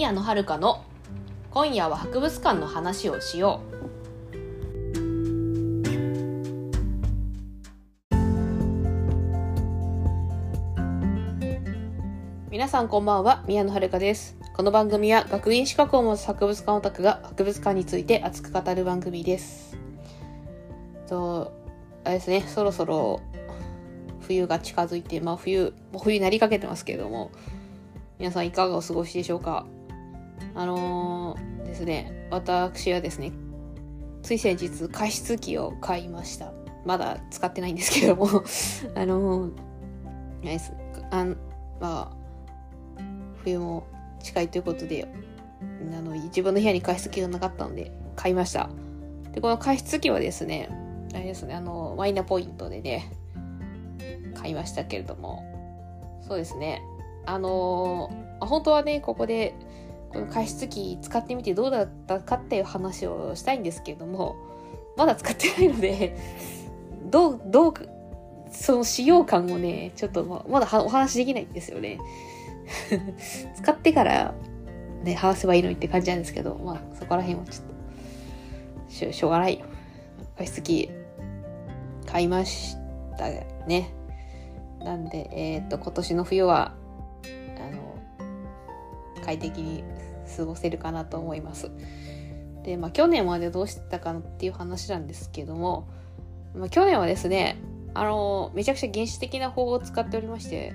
宮野遥の今夜は博物館の話をしよう。皆さんこんばんは宮野遥です。この番組は学院資格を持つ博物館オタクが博物館について熱く語る番組です。とあれですねそろそろ冬が近づいてまあ冬もう冬になりかけてますけれども皆さんいかがお過ごしでしょうか？あのー、ですね、私はですね、つい先日加湿器を買いました。まだ使ってないんですけども あのー、あん、まあ、冬も近いということで、あの、自分の部屋に加湿器がなかったので、買いました。で、この加湿器はですね、あれですね、あの、マイナポイントでね、買いましたけれども、そうですね、あのー、本当はね、ここで、この加湿器使ってみてどうだったかっていう話をしたいんですけれども、まだ使ってないので、どう、どう、その使用感をね、ちょっとまだお話できないんですよね。使ってからね、話せばいいのにって感じなんですけど、まあそこら辺はちょっと、しょしょうがない。加湿器買いましたね。なんで、えっ、ー、と、今年の冬は快適に過ごせるかなと思います。で、まあ去年までどうしたかっていう話なんですけども、まあ、去年はですね、あの、めちゃくちゃ原始的な方法を使っておりまして、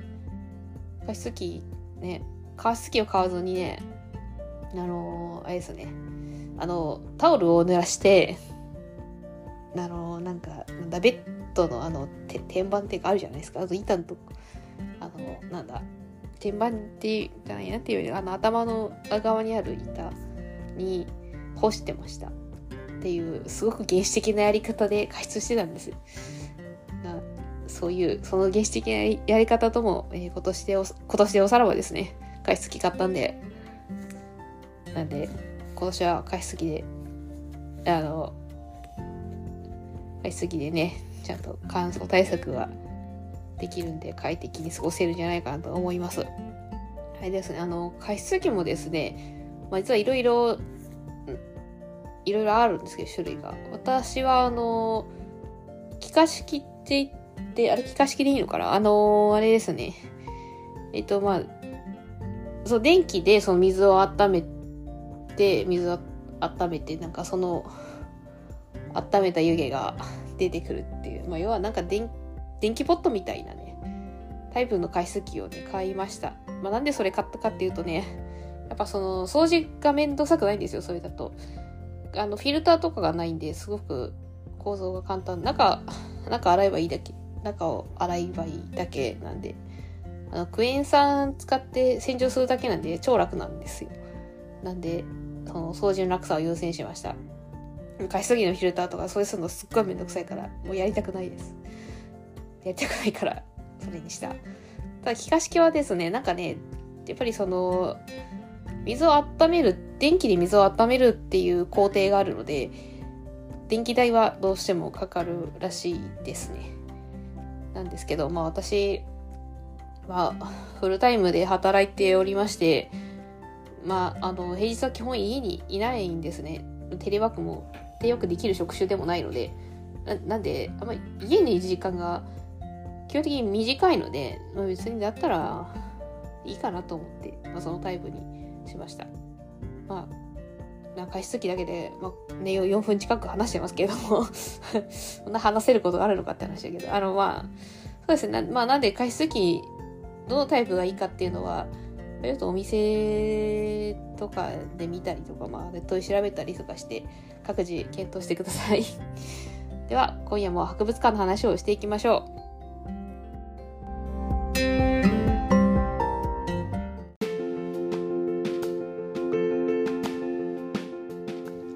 加湿器ね、加湿器を買わずにね、あの、あれですね、あの、タオルを濡らして、あの、なんか、なんだ、ベッドのあの、天板っていうかあるじゃないですか。あと板のとこ、あの、なんだ、天板ってじゃないなっていうよりあの頭の側にある板に干してましたっていうすごく原始的なやり方で加湿してたんです。そういうその原始的なやり方とも、えー、今年で今年でおさらばですね。加湿器買ったんで。なんで今年は加湿器であの加湿器でねちゃんと乾燥対策ができるんで快適に過ごせるんじゃないかなと思います。はいですね、あの、加湿器もですね、まあ、実はいろいろ、いろいろあるんですけど、種類が。私は、あの、気化式って言って、あれ気化式でいいのかな？あの、あれですね。えっと、まあ、そう、電気でその水を温めて、水を温めて、なんかその、温めた湯気が出てくるっていう。まあ、要はなんか電気電気ポットみたいなね、タイプの加湿器をね、買いました。まあ、なんでそれ買ったかっていうとね、やっぱその、掃除がめんどくさくないんですよ、それだと。あの、フィルターとかがないんで、すごく構造が簡単。中、中洗えばいいだけ、中を洗えばいいだけなんで、あの、クエン酸使って洗浄するだけなんで、超楽なんですよ。なんで、その、掃除の楽さを優先しました。加湿器のフィルターとか、そういうのすっごいめんどくさいから、もうやりたくないです。やりたくないからそれにした。ただ気化式はですねなんかねやっぱりその水を温める電気で水を温めるっていう工程があるので電気代はどうしてもかかるらしいですね。なんですけどまあ私はフルタイムで働いておりましてまああの平日は基本家にいないんですね。テレワークも手よくできる職種でもないのでなんであんまり家にいる時間が基本的に短いので、まあ、別にだったらいいかなと思って、まあ、そのタイプにしました。まあ、なんか加湿器だけで、まあ、ね、4分近く話してますけれども そんな話せることがあるのかって話だけど、あの、まあ、そうですね。なまあ、なんで加湿器、どのタイプがいいかっていうのは、ちょっとお店とかで見たりとか、まあ、ネットで調べたりとかして、各自検討してください。では、今夜も博物館の話をしていきましょう。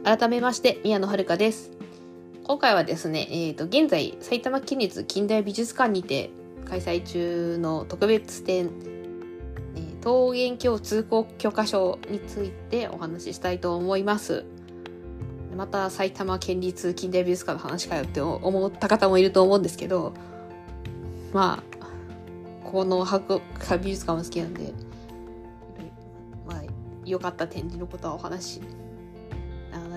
改めまして、宮野遥です。今回はですね、え、ー、と、現在、埼玉県立近代美術館にて開催中の特別展、え、桃源郷通行許可証についてお話ししたいと思います。また埼玉県立近代美術館の話かよって思った方もいると思うんですけど、まあ、この博美術館も好きなんで、まあ、良かった展示のことはお話し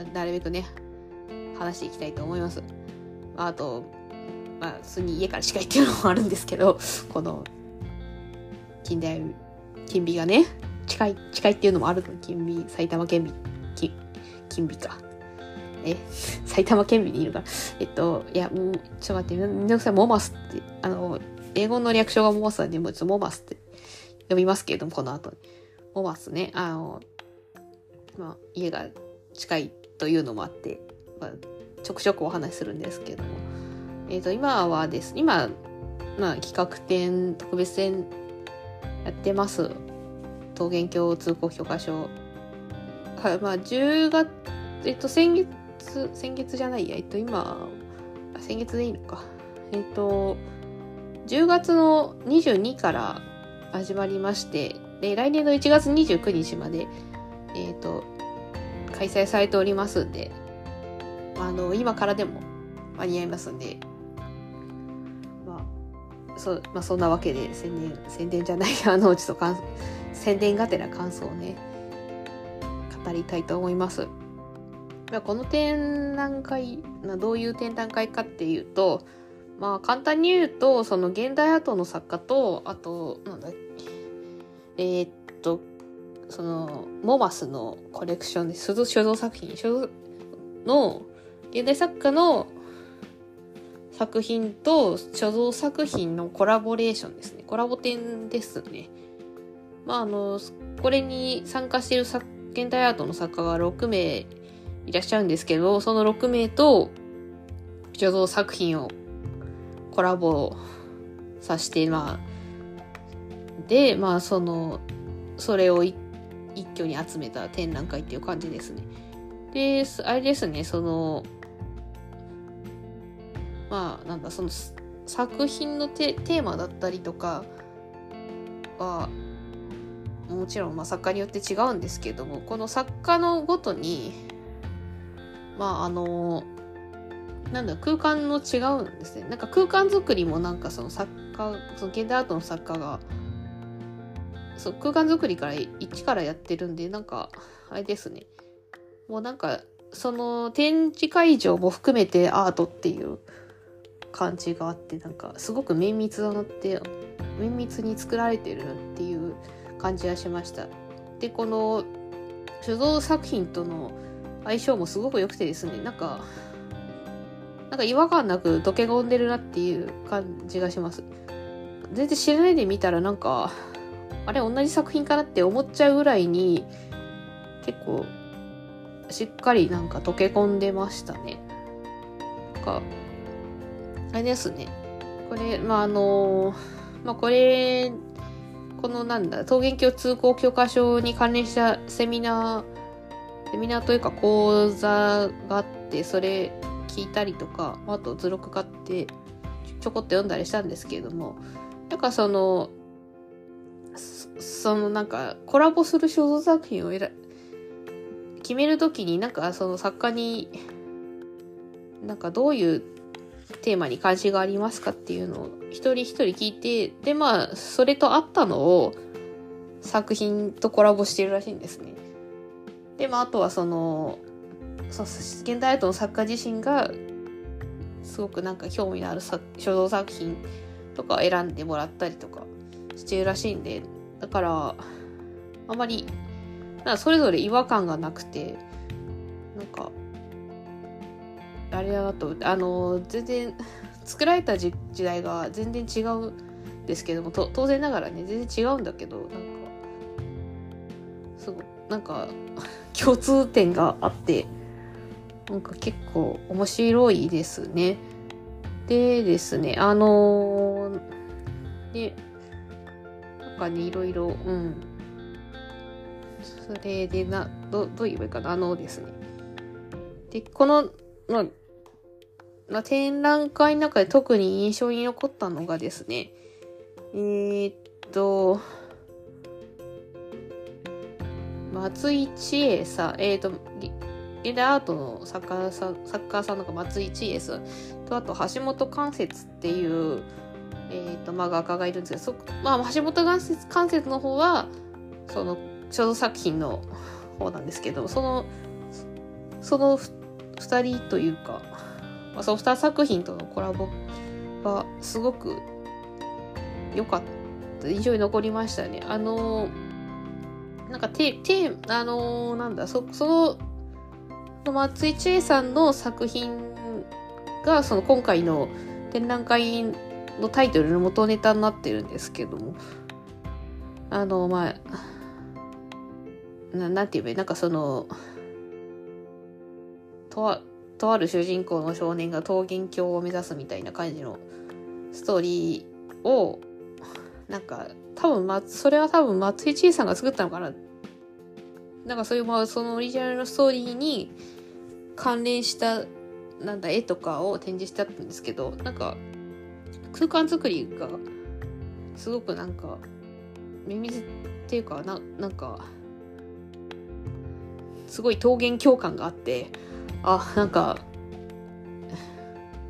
なるべくね話していきたいと思います。あと、まあ、普通に家から近いっていうのもあるんですけど、この、近代、金美がね、近い、近いっていうのもあるの。金美、埼玉県美、金、金美か。え、埼玉県美にいるから。えっと、いや、もう、ちょっと待って、めんどくさい、モマスって、あの、英語の略称がモマスなんで、もうちょっとモマスって呼びますけれども、この後に。モマスね、あの、まあ、家が近いというのもあって、まあ、ちょくちょくお話しするんですけども、えっ、ー、と、今はです、今、まあ、企画展、特別展やってます。桃源郷通行許可証。はい、まあ、10月、えっと、先月、先月じゃないや、えっと、今、先月でいいのか。えっと、10月の22から始まりまして、で、来年の1月29日まで、えっと、開催されておりますんで、あの、今からでも間に合いますんで、まあ、そ,、まあ、そんなわけで宣伝、宣伝じゃない、あの、ちょっと宣伝がてら感想をね、語りたいと思います。この展覧会、どういう展覧会かっていうと、まあ簡単に言うと、その現代アートの作家と、あと、なんだえー、っと、その、モマスのコレクションで、所蔵作品、所の現代作家の作品と所蔵作品のコラボレーションですね。コラボ展ですね。まあ、あの、これに参加している現代アートの作家が6名いらっしゃるんですけど、その6名と所蔵作品をコラボさせて、まあ、で、まあ、その、それを一一挙に集めた展覧会っていう感じですね。で、あれですね、その、まあなんだその作品のテーマだったりとかはもちろんまあ作家によって違うんですけどもこの作家のごとにまああのなんだ空間の違うんですねなんか空間作りもなんかその作家その現代アートの作家がそう空間作りから一からやってるんでなんかあれですね。もうなんかその展示会場も含めてアートっていう感じがあってなんかすごく綿密だなって綿密に作られてるっていう感じがしました。でこの所蔵作品との相性もすごく良くてですねなんかなんか違和感なく溶け込んでるなっていう感じがします。全然知らないで見たらなんかあれ同じ作品かなって思っちゃうぐらいに結構しっかりなんか溶け込んでましたねなんかあれですね。これ、まあ、あの、まあ、これ、このなんだ、桃源郷通行許可証に関連したセミナー、セミナーというか講座があって、それ聞いたりとか、あと図録買ってちょこっと読んだりしたんですけれども、なんかその、そのなんかコラボする肖像作品を選決めるときになんかその作家になんかどういうテーマに関心がありますかっていうのを一人一人聞いて、で、まあ、それと合ったのを作品とコラボしてるらしいんですね。で、まあ、あとはその、そ現代アートの作家自身が、すごくなんか興味のある書道作品とかを選んでもらったりとかしてるらしいんで、だから、あまり、なそれぞれ違和感がなくて、なんか、あれだなとあの全然作られた時代が全然違うんですけども当然ながらね全然違うんだけどなんかすごいなんか 共通点があってなんか結構面白いですね。でですねあのー、でかねいろいろうん。それでなどどう言えばいいかなあのですね。でこのまま、展覧会の中で特に印象に残ったのがですね、えー、っと、松井千恵さん、えー、っと、現代アートの作家さん、作家さんのが松井千恵さんと、あと橋本関節っていう、えー、と、まあ、画家がいるんですけど、まあ、橋本関節の方は、その、肖像作品の方なんですけど、その、その2人というか、まあ、その2作品とのコラボがすごく良かった印象に残りましたね。あのなんかテテあのなんだそその松井千恵さんの作品がその今回の展覧会のタイトルの元ネタになってるんですけども。あのまあななんて言えばいい？なんかそのとあとある主人公の少年が桃源郷を目指すみたいな感じのストーリーをなんか多分、ま、それは多分松井千恵さんが作ったのかな？なんかそういうまあそのオリジナルのストーリーに関連したなんだ絵とかを展示してあったんですけどなんか空間作りがすごくなんかミミズっていうかななんかすごい桃源共感があってあなんか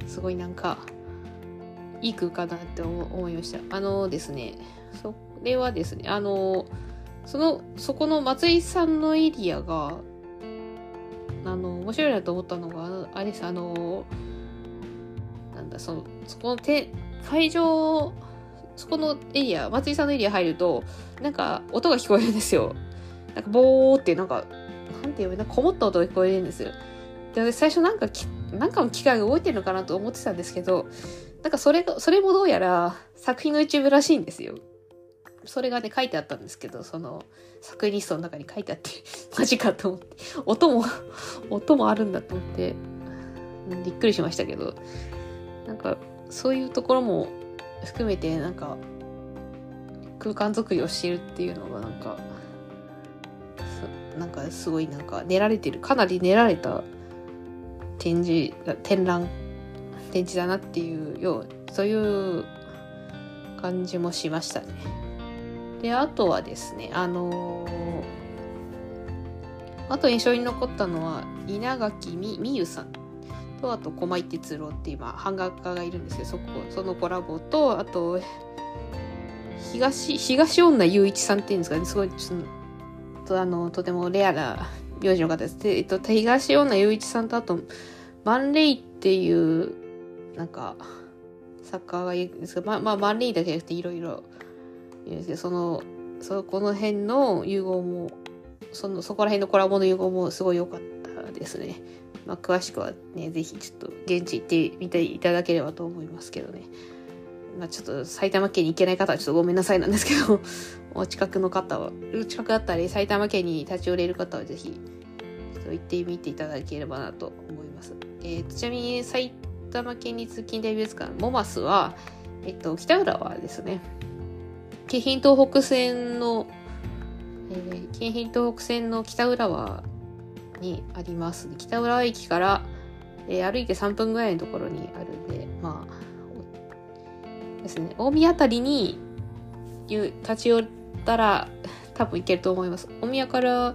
すごいなんかいい空間だなって思いました。あのですねそれはですねあのそのそこの松井さんのエリアがあの面白いなと思ったのがあれです。あのなんだそのそこのて会場そこのエリア松井さんのエリア入るとなんか音が聞こえるんですよ。なんかボーってなんかなんていうなんかこもった音が聞こえるんですよ。で最初なんかきなんかの機械が動いてるのかなと思ってたんですけどなんかそれそれもどうやら作品の一部らしいんですよ。それがね書いてあったんですけどその作品リストの中に書いてあって マジかと思って。音も音もあるんだと思ってびっくりしましたけど。なんかそういうところも含めてなんか空間作りをしてるっていうのがなんかなんかすごいなんか練られてるかなり練られた展示展覧展示だなっていうようそういう感じもしましたね。であとはですねあのー、あと印象に残ったのは稲垣美優さんとあと駒井哲郎っていう、まあ、版画家がいるんですけどそこそのコラボとあと東東女雄一さんっていうんですかねすごいちょっとあのとてもレアな名字の方です。で、えっと、東女雄一さんとあとマンレイっていうなんか作家がいるんですけどままあマンレイだけじゃなくていろいろいるんですけどそのそこの辺の融合もそのそこら辺のコラボの融合もすごい良かったですね。まあ、詳しくはね、ぜひちょっと現地行ってみていただければと思いますけどね。まあ、ちょっと埼玉県に行けない方はちょっとごめんなさいなんですけど、お近くの方は、近くだったり埼玉県に立ち寄れる方はぜひ、ちょっと行ってみていただければなと思います。えー、ちなみに埼玉県立近代美術館モマスは、えっと、北浦はですね、京浜東北線の、えー、京浜東北線の北浦和にあります。北浦和駅から、えー、歩いて3分ぐらいのところにあるんで、まあ、ですね、大宮あたりに立ち寄ったら多分行けると思います。大宮から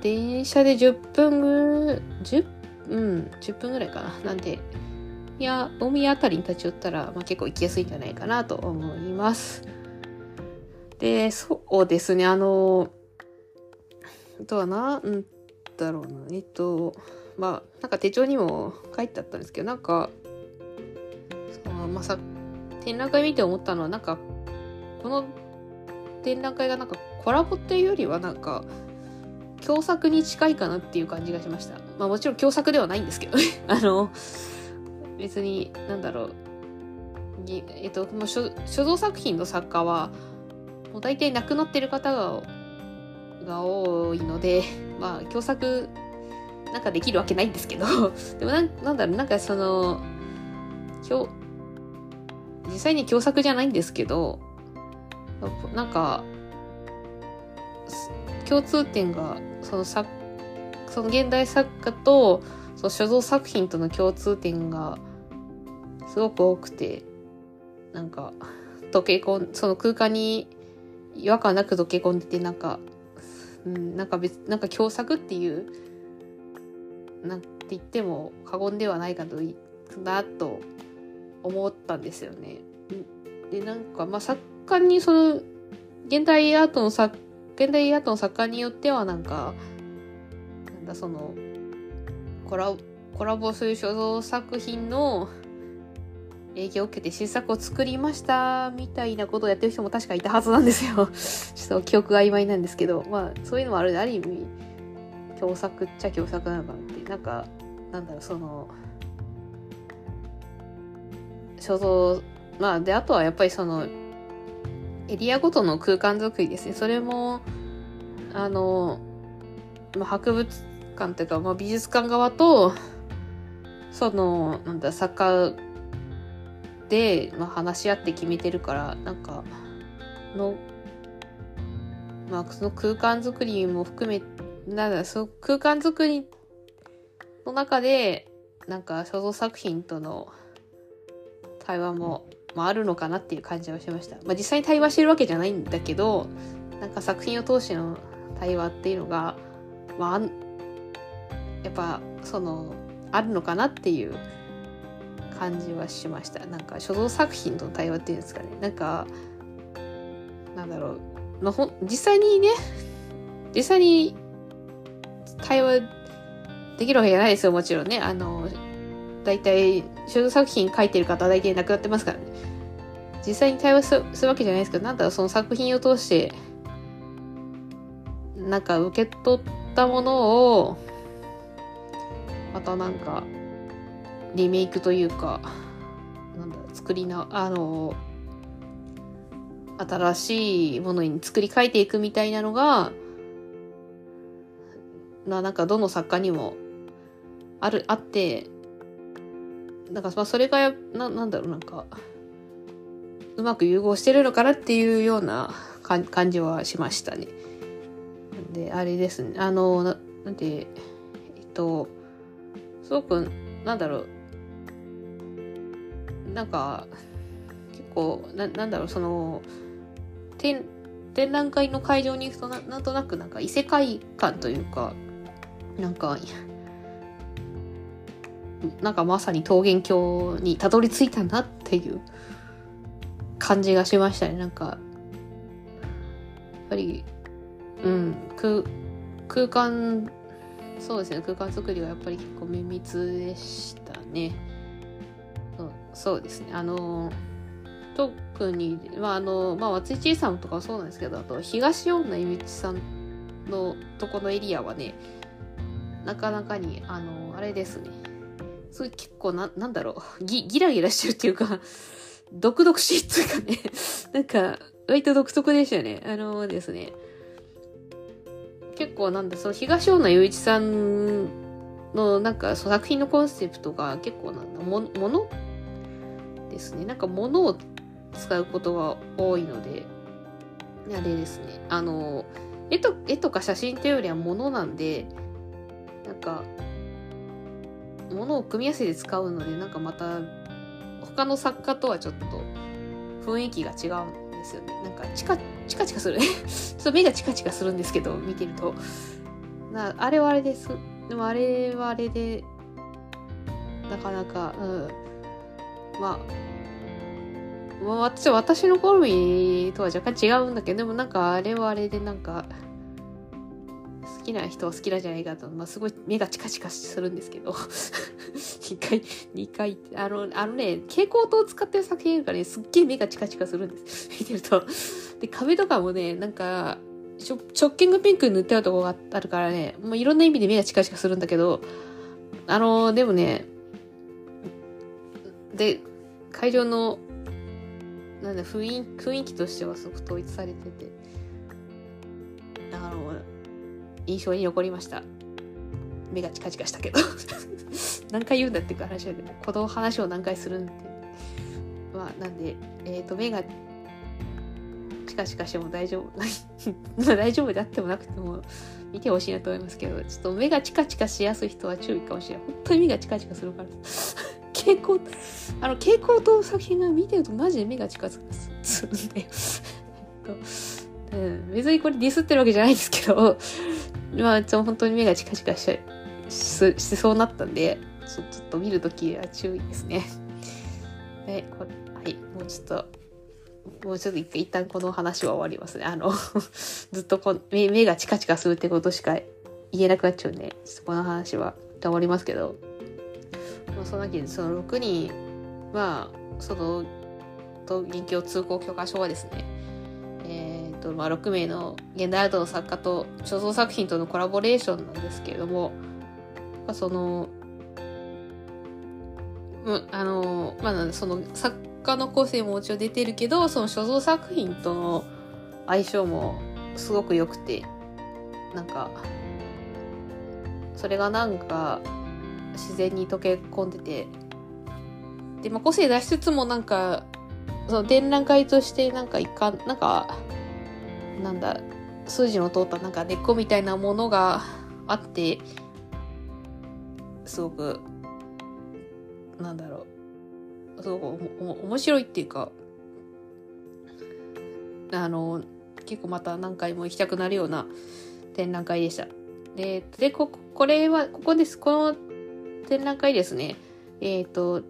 電車で10分ぐ、10うん、10分ぐらいかな。なんで、いや、大宮あたりに立ち寄ったら、まあ、結構行きやすいんじゃないかなと思います。で、そうですね、あの、あとはな、うんだろうな、えっと、まあ、なんか手帳にも書いてあったんですけど、なんか、そのまあ、さ、展覧会見て思ったのは、なんか、この展覧会がなんかコラボっていうよりはなんか、共作に近いかなっていう感じがしました。まあもちろん共作ではないんですけどね。あの、別に、なんだろう。えっと、もう所蔵作品の作家は、もう大体亡くなってる方がが多いので、まあ、共作なんかできるわけないんですけど、でもなんなんだろう、なんかその、今日、実際に共作じゃないんですけど、なんか、共通点が、その作、その現代作家と、その所蔵作品との共通点が、すごく多くて、なんか、溶け込ん、その空間に違和感なく溶け込んでて、なんか、うん、なんか別、なんか共作っていう、なんて言っても過言ではないかと、なと思ったんですよね。で、なんか、まあ、作家にその、現代アートの作現代アートの作家によってはなんかなんだそのコラコラボする所蔵作品の影響を受けて新作を作りましたみたいなことをやってる人も確かいたはずなんですよ。ちょっと記憶が曖昧なんですけどまあそういうのもあるある意味共作っちゃ共作なのかなって。なんかなんだろうその所蔵まあであとはやっぱりそのエリアごとの空間づくりですね。それもあの、まあ、博物館というか、まあ、美術館側とそのなんだ作家で、まあ、話し合って決めてるからなんかのまあその空間づくりも含めなんだその空間づくりの中でなんか所蔵作品との対話も、まあ、あるのかなっていう感じはしました。まあ、実際に対話してるわけじゃないんだけどなんか作品を通しての対話っていうのが、まあ、やっぱそのあるのかなっていう感じはしました。なんか所蔵作品との対話っていうんですかね。なんかなんだろう、まあ、ほ実際にね実際に対話できるわけじゃないですよ。もちろんね。あの大体所蔵作品書いてる方は大体亡くなってますからね。実際に対話するわけじゃないですけどなんだろうその作品を通してなんか受け取ったものをまたなんかリメイクというかなんだ作りなあの新しいものに作り変えていくみたいなのがななんかどの作家にもあるあってなんかまあそれがななんだろうなんかうまく融合してるのかなっていうような感じはしましたね。であれですねあのななんてえっとすごくなんだろうなんか結構ななんだろうその展展覧会の会場に行くとななんとなくなんか異世界観というかなんかなんかまさに桃源郷にたどり着いたなっていう感じがしましたね。なんかやっぱりうん空空間そうですね。空間作りはやっぱり結構綿密でしたね。そうですね。あの特にまああのまあ松井千恵さんとかはそうなんですけどあと東恩納ゆ一さんのとこのエリアはねなかなかにあのあれですね。すごい結構ななんだろう。ギギラギラしてるっていうか 毒々しいっていうかね。なんか割と独特でしたね。あのですね。結構なんだその東恩納雄一さんのなんかその作品のコンセプトが結構なんだもものですね。なんか物を使うことが多いのであれですね。あの絵と絵とか写真というよりは物なんでなんか物を組み合わせて使うのでなんかまた他の作家とはちょっと雰囲気が違うんですよね。なんかチカチカチカする。ちょっと目がチカチカするんですけど見てると。なあれはあれです。でもあれはあれでなかなかうん。まあまあ、私私の好みとは若干違うんだけどでもなんかあれはあれでなんか好きな人は好きなじゃないかと、まあ、すごい目がチカチカするんですけど。2回2回あのあのね蛍光灯を使ってる作品がねすっげえ目がチカチカするんです。見てると。で壁とかもねなんか直径がピンク塗ってあるとこがあるからねもういろんな意味で目がチカチカするんだけど。あのでもねで会場のなんだ雰囲雰囲気としてはすごく統一されてて。あの印象に残りました。目がチカチカしたけど。何回言うんだっていう話だけどこの話を何回するんってまあなんでえっ、ー、と目がチカチカしても大丈夫。大丈夫であってもなくても見てほしいなと思いますけどちょっと目がチカチカしやすい人は注意かもしれない。本当に目がチカチカするから。蛍光あの蛍光灯作品が見てるとマジで目がチカチカすんで うん、別にこれディスってるわけじゃないんですけどまあ、ちょ本当に目がチカチカしししそうなったんでちょ、ちょっと見るときは注意ですね。はい、こはい、もうちょっと、もうちょっと一旦この話は終わりますね。あの ずっとこ目目がチカチカするってことしか言えなくなっちゃうんで、ちょっとこの話は終わりますけど、そのわけで、その6人は、その、と銀鏡通行許可書はですね、えっ、ー、と、まあ、6名の現代アートの作家と所蔵作品とのコラボレーションなんですけれども、まあ、その、うん、あの、まあ、その作家の個性ももちろん出てるけど、その所蔵作品との相性もすごく良くて、なんか、それがなんか自然に溶け込んでて、で、まあ、個性出しつつもなんか、その展覧会としてなんか一貫、なんか、なんだ、数字の通ったなんか根っこみたいなものがあって、すごくなんだろう、すごく面白いっていうか、あの、結構また何回も行きたくなるような展覧会でした。で、で、こ、これは、ここです。この展覧会ですね。えっ、ー、と、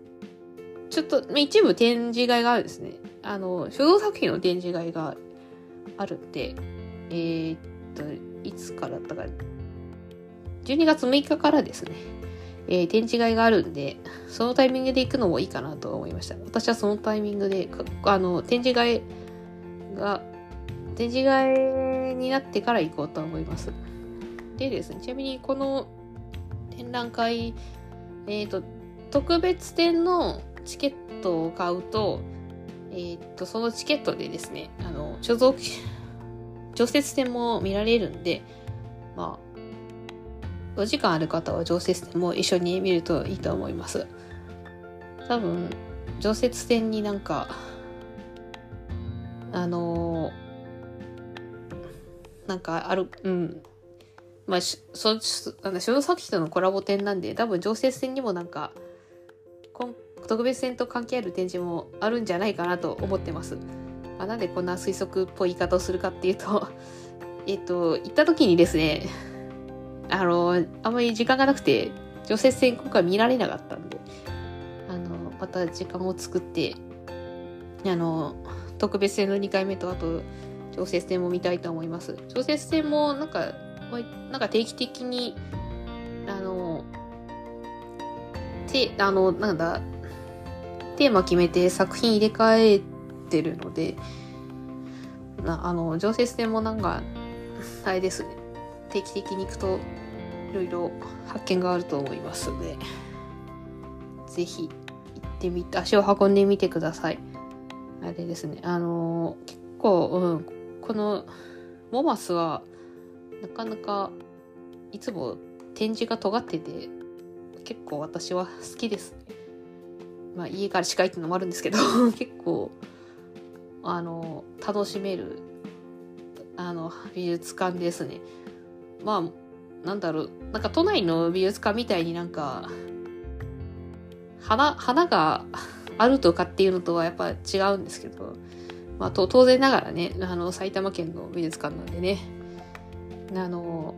ちょっと、一部展示会があるんですね。あの、書道作品の展示会があるんで、えー、っと、いつからだったか、12月6日からですね。えー、展示会があるんで、そのタイミングで行くのもいいかなと思いました。私はそのタイミングで、あの、展示会が、展示会になってから行こうと思います。でですね、ちなみにこの展覧会、えっ、ー、と、特別展のチケットを買うと、えっ、ー、と、そのチケットでですね、あの、所蔵、常設展も見られるんで、まあ、お時間ある方は常設展も一緒に見るといいと思います。多分、常設展になんか、あのー、なんかある、うん。まあ、そ、なんだ、書作品とのコラボ展なんで、多分常設展にもなんか、特別展と関係ある展示もあるんじゃないかなと思ってます。まあ、なんでこんな推測っぽい言い方をするかっていうと えっと、行った時にですね、あの、あんまり時間がなくて、除雪戦今回見られなかったんで、あの、また時間を作って、あの、特別戦の2回目と、あと、常設戦も見たいと思います。常設戦も、なんか、なんか定期的に、あの、て、あの、なんだ、テーマ決めて作品入れ替えてるので、なあの、常設戦もなんか、あれですね。定期的に行くといろいろ発見があると思いますので、ぜひ行ってみて、足を運んでみてください。あれですね、あの、結構、うん、このモマスはなかなかいつも展示が尖ってて、結構私は好きですね。まあ家から近いっていうのもあるんですけど、結構、あの、楽しめる、あの、美術館ですね。まあ、なんだろう、なんか都内の美術館みたいになんか、花、花があるとかっていうのとはやっぱ違うんですけど、まあ、当然ながらね、あの、埼玉県の美術館なんでね、あの、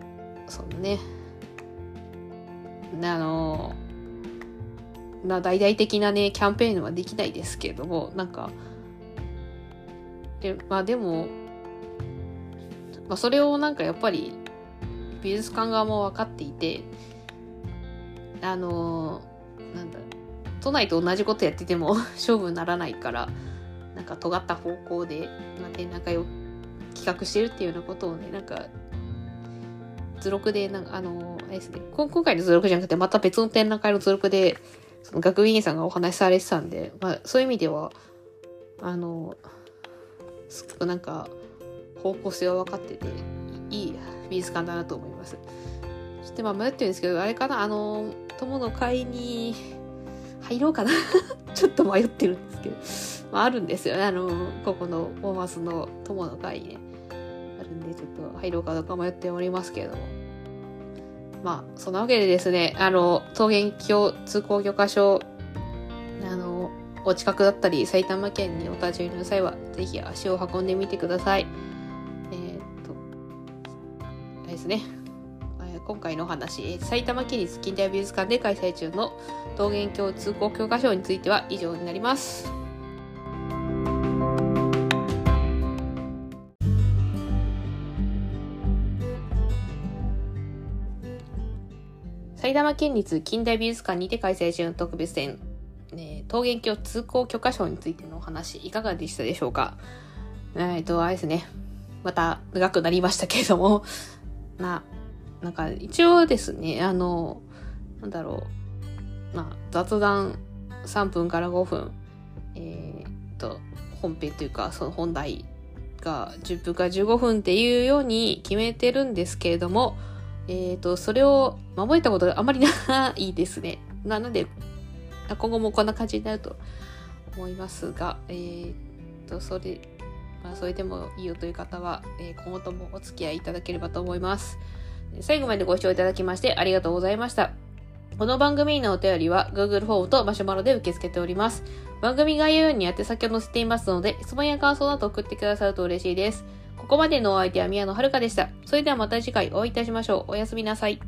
そのね、あの、な大々的なね、キャンペーンはできないですけれども、なんか、で、まあでも、まあそれをなんかやっぱり美術館側も分かっていて、あの、なんだ、都内と同じことやってても 勝負にならないから、なんか尖った方向で、まあ、展覧会を企画してるっていうようなことをね、なんか、図録で、なんか、あのー、あれですね、今回の図録じゃなくて、また別の展覧会の図録で、その学芸員さんがお話しされてたんで、まあ、そういう意味では、あのー、すごくなんか、方向性は分かってて、いい美術館だなと思います。そしてまあ迷ってるんですけど、あれかな、あの、友の会に入ろうかな ちょっと迷ってるんですけど、まあ、あるんですよね、あの、ここのボーマスの友の会ね。るんで、ちょっと入ろうかどうか迷っておりますけれども。まあ、そんなわけでですね、あの、桃源郷通行許可証、あの、お近くだったり、埼玉県にお立ち寄りの際は、ぜひ足を運んでみてください。えっと。あれですね。今回のお話、埼玉県立近代美術館で開催中の桃源郷通行教科書については以上になります。玉県立近代美術館にて開催中の特別展、ね、桃源郷通行許可証についてのお話、いかがでしたでしょうか？えっと、あれですね。また長くなりましたけれども、な、なんか一応ですね、あの、なんだろう、まあ雑談3分から5分、えー、と、本編というか、その本題が10分から15分っていうように決めてるんですけれども、えっ、と、それを守れたことがあまりないですね。なので、今後もこんな感じになると思いますが、えー、と、それ、まあ、それでもいいよという方は、えー、今後ともお付き合いいただければと思います。最後までご視聴いただきましてありがとうございました。この番組のお便りは Google フォームとマシュマロで受け付けております。番組概要欄に宛先を載せていますので、質問や感想など送ってくださると嬉しいです。ここまでのお相手は宮野遥でした。それではまた次回お会いいたしましょう。おやすみなさい。